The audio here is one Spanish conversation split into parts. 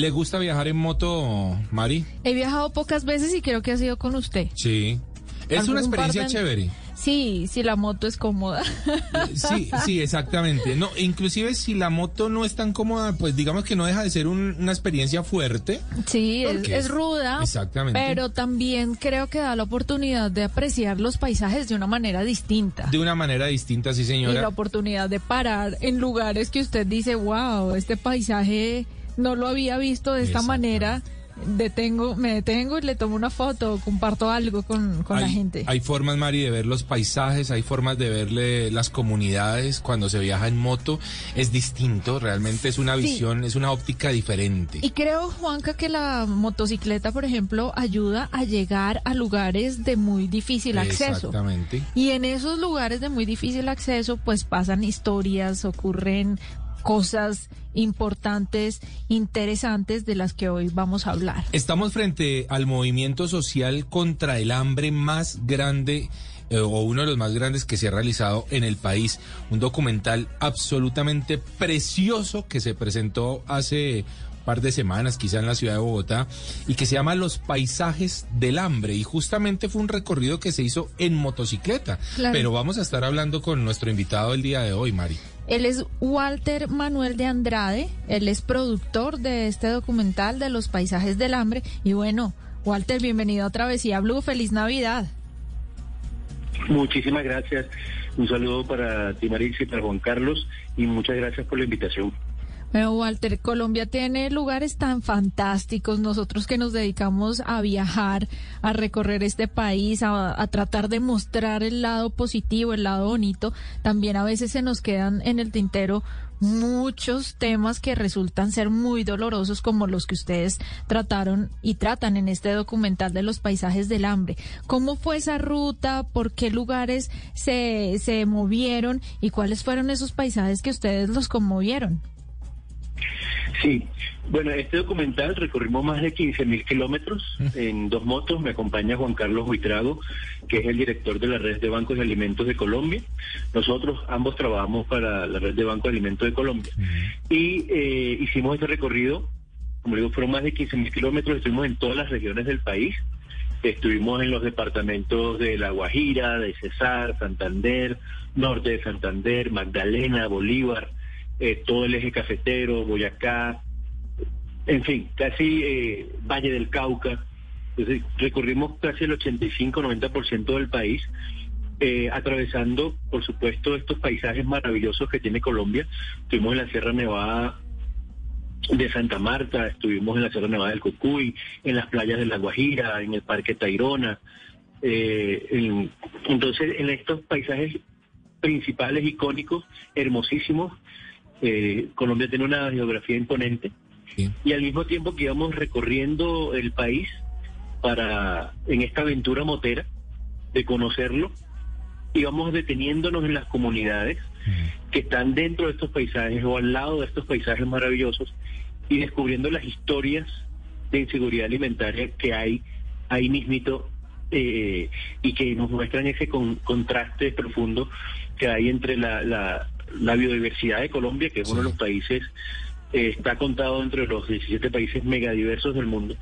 ¿Le gusta viajar en moto, Mari? He viajado pocas veces y creo que ha sido con usted. Sí. Es una ¿Algún par experiencia de- chévere. Sí, sí, la moto es cómoda. Sí, sí, exactamente. No, inclusive si la moto no es tan cómoda, pues digamos que no deja de ser un- una experiencia fuerte. Sí, es, ruda. Exactamente. Pero también creo que da la oportunidad de apreciar los paisajes de una manera distinta. De una manera distinta, sí, Y la señora. oportunidad de parar en lugares que usted dice, wow, este paisaje no lo había visto de esta manera. Detengo, me detengo y le tomo una foto, comparto algo con, con la gente. hay formas, Mari, de ver los paisajes, hay formas de verle las comunidades cuando se viaja en moto. Es distinto, realmente es una Sí. visión, es una óptica diferente. Y creo, Juanca, que la motocicleta, por ejemplo, ayuda a llegar a lugares de muy difícil acceso. Exactamente. Y en esos lugares de muy difícil acceso, pues pasan historias, ocurren cosas importantes, interesantes de las que hoy vamos a hablar. Estamos frente al movimiento social contra el hambre más grande eh, o uno de los más grandes que se ha realizado en el país. Un documental absolutamente precioso que se presentó hace un par de semanas, quizá en la ciudad de Bogotá, y que se llama Los paisajes del hambre. Y justamente fue un recorrido que se hizo en motocicleta. Claro. Pero vamos a estar hablando con nuestro invitado el día de hoy, Mari. Él es Walter Manuel de Andrade, él es productor de este documental de los paisajes del hambre. Y bueno, Walter, bienvenido a Travesía Blue, feliz Navidad. Muchísimas gracias. Un saludo para ti, Marix, y para Juan Carlos, y muchas gracias por la invitación. Bueno, Walter, Colombia tiene lugares tan fantásticos. Nosotros que nos dedicamos a viajar, a recorrer este país, a, a tratar de mostrar el lado positivo, el lado bonito, también a veces se nos quedan en el tintero muchos temas que resultan ser muy dolorosos como los que ustedes trataron y tratan en este documental de los paisajes del hambre. ¿Cómo fue esa ruta? ¿Por qué lugares se, se movieron? ¿Y cuáles fueron esos paisajes que ustedes los conmovieron? Sí, bueno, este documental recorrimos más de 15 mil kilómetros en dos motos. Me acompaña Juan Carlos Buitrago, que es el director de la red de bancos de alimentos de Colombia. Nosotros ambos trabajamos para la red de bancos de alimentos de Colombia. Y eh, hicimos este recorrido, como digo, fueron más de 15 mil kilómetros, estuvimos en todas las regiones del país. Estuvimos en los departamentos de La Guajira, de Cesar, Santander, norte de Santander, Magdalena, Bolívar, eh, todo el eje cafetero, Boyacá, en fin, casi eh, Valle del Cauca. Recorrimos casi el 85-90% del país, eh, atravesando, por supuesto, estos paisajes maravillosos que tiene Colombia. Estuvimos en la Sierra Nevada de Santa Marta, estuvimos en la Sierra Nevada del Cocuy, en las playas de La Guajira, en el Parque Tayrona. Eh, en- entonces, en estos paisajes principales, icónicos, hermosísimos, eh, Colombia tiene una geografía imponente Sí. y al mismo tiempo que íbamos recorriendo el país para en esta aventura motera de conocerlo, íbamos deteniéndonos en las comunidades que están dentro de estos paisajes o al lado de estos paisajes maravillosos y descubriendo las historias de inseguridad alimentaria que hay ahí mismito eh, y que nos muestran ese con- contraste profundo que hay entre la, la, la biodiversidad de Colombia, que es uno de los países, eh, está contado entre los 17 países megadiversos del mundo,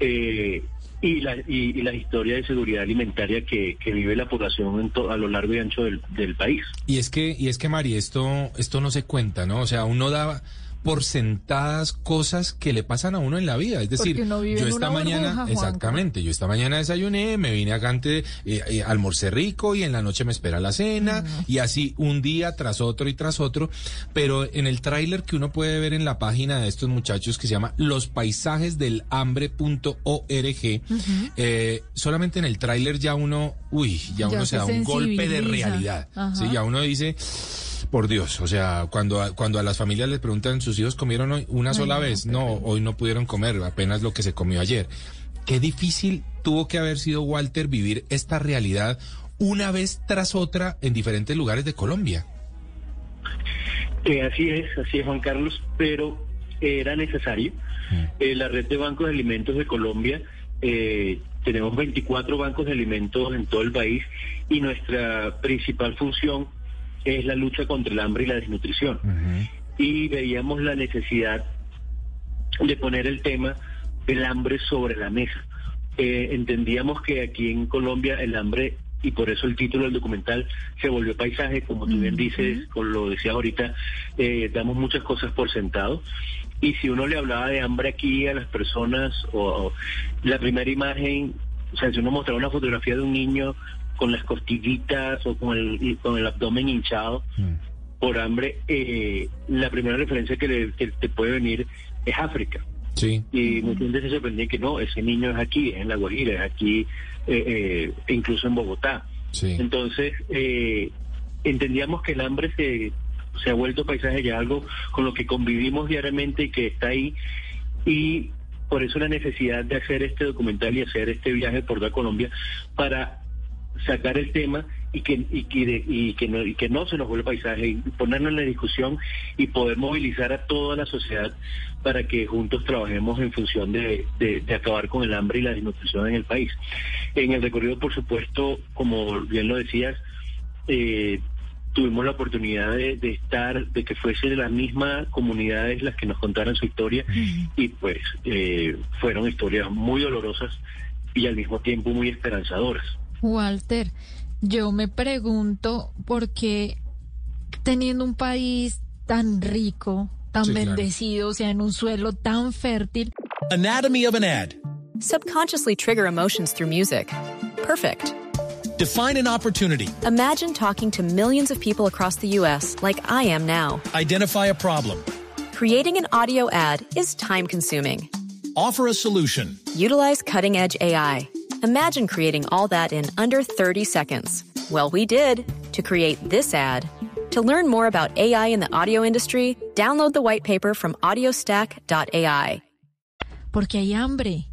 eh, y, la, y, y la historia de seguridad alimentaria que, que vive la población en to- a lo largo y ancho del, del país. Y es que, y es que Mari, esto, esto no se cuenta, ¿no? O sea, uno da por sentadas cosas que le pasan a uno en la vida. Es decir, yo esta mañana, burbuja, exactamente, yo esta mañana desayuné, me vine acá antes, eh, eh, almorcé rico y en la noche me espera la cena y así un día tras otro y tras otro. Pero en el tráiler que uno puede ver en la página de estos muchachos que se llama lospaisajesdelhambre.org, eh, solamente en el tráiler ya uno, uy, ya, Ya uno se se da un golpe de realidad. Sí, ya uno dice, Por Dios, o sea, cuando a, cuando a las familias les preguntan, ¿sus hijos comieron hoy una sola vez? No, hoy no pudieron comer, apenas lo que se comió ayer. Qué difícil tuvo que haber sido Walter vivir esta realidad una vez tras otra en diferentes lugares de Colombia. Eh, así es, así es Juan Carlos, pero era necesario. Eh, la red de bancos de alimentos de Colombia, eh, tenemos 24 bancos de alimentos en todo el país y nuestra principal función es la lucha contra el hambre y la desnutrición. Y veíamos la necesidad de poner el tema del hambre sobre la mesa. Eh, entendíamos que aquí en Colombia el hambre y por eso el título del documental se volvió paisaje, como tú bien dices, con lo decías ahorita, eh, damos muchas cosas por sentado. Y si uno le hablaba de hambre aquí a las personas, o, la primera imagen, o sea, si uno mostraba una fotografía de un niño con las costillitas o con el, con el abdomen hinchado por hambre, eh, la primera referencia que, le, que te puede venir es África. Sí. Y mucha gente se sorprendía que no, ese niño es aquí, es en La Guajira, es aquí, eh, eh, incluso en Bogotá. Sí. Entonces, eh, entendíamos que el hambre se, se ha vuelto paisaje ya algo con lo que convivimos diariamente y que está ahí. Y por eso la necesidad de hacer este documental y hacer este viaje por toda Colombia para sacar el tema y que y que, y que, no, y que no se nos vuelva paisaje y ponerlo en la discusión y poder movilizar a toda la sociedad para que juntos trabajemos en función de, de, de acabar con el hambre y la desnutrición en el país. En el recorrido, por supuesto, como bien lo decías, eh, tuvimos la oportunidad de, de, estar, de que fuese de las mismas comunidades las que nos contaran su historia y pues eh, fueron historias muy dolorosas y al mismo tiempo muy esperanzadoras. Walter, yo me pregunto por qué teniendo un país tan rico, tan Sí, claro. bendecido, o sea, en un suelo tan fértil, Anatomy of an ad. Subconsciously trigger emotions through music. Perfect. Define an opportunity. Imagine talking to millions of people across the U.S. like I am now. Identify a problem. Creating an audio ad is time consuming. Offer a solution. Utilize cutting edge AI. Imagine creating all that in under 30 seconds. Well, we did to create this ad. To learn more about AI in the audio industry, download the white paper from audiostack.ai. porque hay hambre.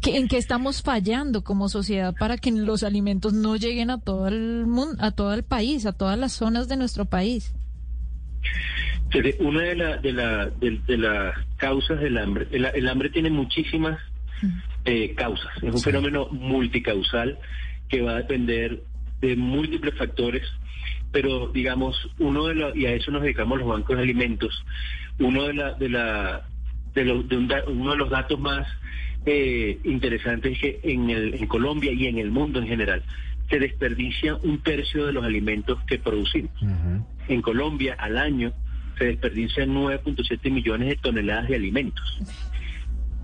¿Qué- ¿En qué estamos fallando como sociedad para que los alimentos no lleguen a todo el mundo, a todo el país, a todas las zonas de nuestro país? Una de, la, de, la, de, de las causas del hambre, el, el hambre tiene muchísimas eh, causas, es un Sí. fenómeno multicausal que va a depender de múltiples factores, pero digamos, uno de los, y a eso nos dedicamos los bancos de alimentos, uno de la, de la, de, los- de un da- uno de los datos más eh, interesantes es que en, el, en Colombia y en el mundo en general se desperdicia un tercio de los alimentos que producimos. En Colombia al año se desperdician 9.7 millones de toneladas de alimentos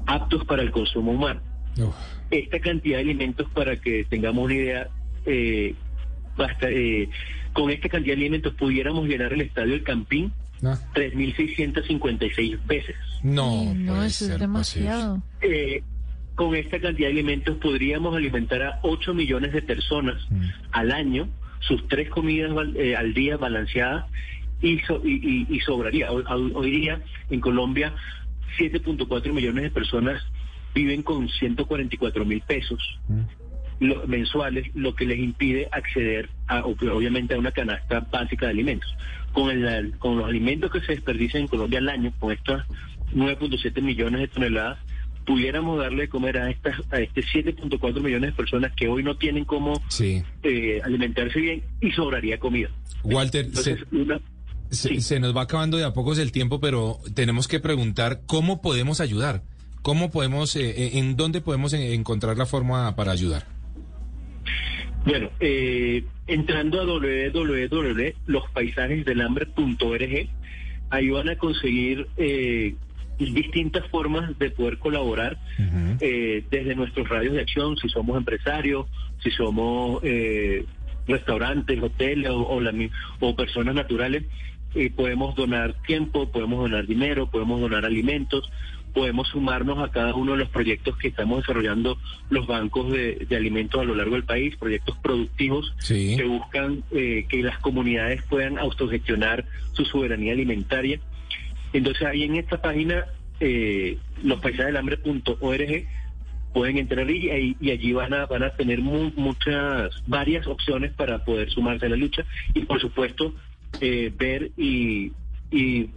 aptos para el consumo humano. Uf. Esta cantidad de alimentos, para que tengamos una idea, eh, basta, eh, con esta cantidad de alimentos pudiéramos llenar el estadio del Campín No, 3.656 veces. no, no, puede eso ser es demasiado. Eh, con esta cantidad de alimentos podríamos alimentar a 8 millones de personas Mm. al año, sus tres comidas eh, al día balanceadas y, so- y, y- y sobraría. Hoy, hoy- hoy día en Colombia 7.4 millones de personas viven con 144 mil pesos lo- mensuales, lo que les impide acceder a, ob- obviamente a una canasta básica de alimentos. Con, el, con los alimentos que se desperdician en Colombia al año, con estas 9.7 millones de toneladas, pudiéramos darle de comer a estas a este 7.4 millones de personas que hoy no tienen cómo Sí. eh, alimentarse bien y sobraría comida. Walter, Entonces, se, una, se- sí. se nos va acabando de a pocos el tiempo, pero tenemos que preguntar cómo podemos ayudar. ¿Cómo podemos, eh, eh, en dónde podemos encontrar la forma para ayudar? Bueno, eh, entrando a www.lospaisajesdelhambre.org, ahí van a conseguir eh, distintas formas de poder colaborar eh, desde nuestros radios de acción, si somos empresarios, si somos eh, restaurantes, hoteles o, o la o personas naturales, eh, podemos donar tiempo, podemos donar dinero, podemos donar alimentos, podemos sumarnos a cada uno de los proyectos que estamos desarrollando los bancos de, alimentos a lo largo del país, proyectos productivos que buscan eh, que las comunidades puedan autogestionar su soberanía alimentaria. Entonces ahí en esta página, eh, lospaisajesdelambre.org, pueden entrar y, y, allí van a van a tener muchas varias opciones para poder sumarse a la lucha y por supuesto eh, ver y, y,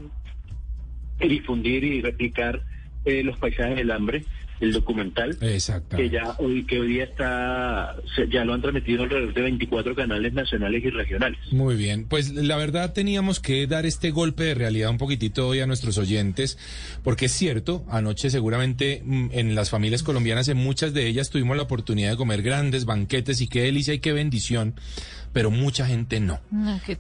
difundir y replicar eh, los paisajes del hambre el documental que ya hoy que hoy día está ya lo han transmitido alrededor de 24 canales nacionales y regionales. Muy bien, pues la verdad teníamos que dar este golpe de realidad un poquitito hoy a nuestros oyentes, porque es cierto, anoche seguramente mm, en las familias colombianas en muchas de ellas tuvimos la oportunidad de comer grandes banquetes y qué delicia y qué bendición pero mucha gente no.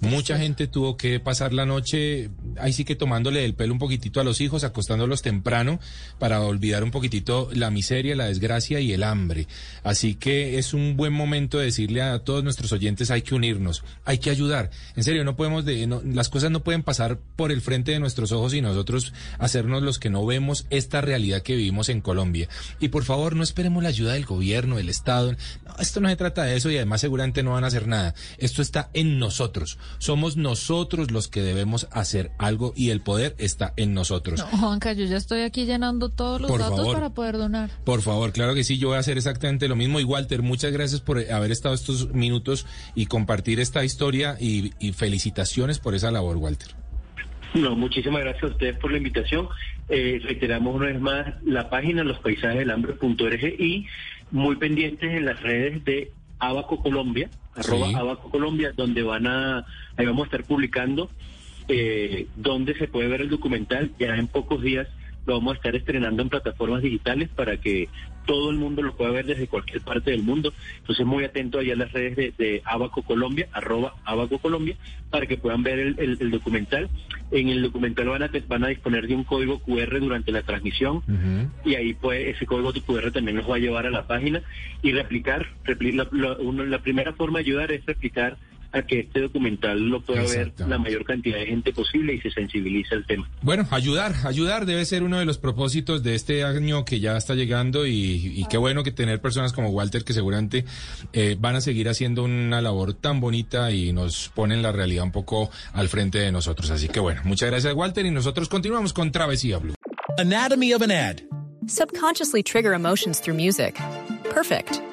mucha gente tuvo que pasar la noche ahí sí que tomándole el pelo un poquitito a los hijos, acostándolos temprano para olvidar un poquitito la miseria, la desgracia y el hambre. Así que es un buen momento de decirle a todos nuestros oyentes hay que unirnos, hay que ayudar. En serio, no podemos de, las cosas no pueden pasar por el frente de nuestros ojos y nosotros hacernos los que no vemos esta realidad que vivimos en Colombia. Y por favor, no esperemos la ayuda del gobierno, del Estado. esto no se trata de eso y además seguramente no van a hacer nada. Esto está en nosotros. Somos nosotros los que debemos hacer algo y el poder está en nosotros. No, Juanca, yo ya estoy aquí llenando todos los datos para poder donar. Por favor, claro que sí, yo voy a hacer exactamente lo mismo. Y Walter, muchas gracias por haber estado estos minutos y compartir esta historia y, felicitaciones por esa labor, Walter. No, muchísimas gracias a ustedes por la invitación. Eh, reiteramos una vez más la página lospaisajesdelambre.org y muy pendientes en las redes de Abaco Colombia, arroba Abaco Colombia, donde van a, ahí vamos a estar publicando eh, donde se puede ver el documental. Ya en pocos días lo vamos a estar estrenando en plataformas digitales para que todo el mundo lo pueda ver desde cualquier parte del mundo. Entonces, muy atento allá a las redes de, Abaco Colombia, arroba Abaco Colombia, para que puedan ver el, documental. En el documental van a, van a disponer de un código QR durante la transmisión y ahí pues ese código QR también nos va a llevar a la página y replicar. la primera forma de ayudar es replicar a que este documental lo pueda ver la mayor cantidad de gente posible y se sensibiliza el tema. Bueno, ayudar, ayudar debe ser uno de los propósitos de este año que ya está llegando y, qué bueno que tener personas como Walter que seguramente eh, van a seguir haciendo una labor tan bonita y nos ponen la realidad un poco al frente de nosotros. Así que bueno, muchas gracias Walter y nosotros continuamos con Travesía Blue. Anatomy of an ad. Subconsciously trigger emotions through music. Perfect.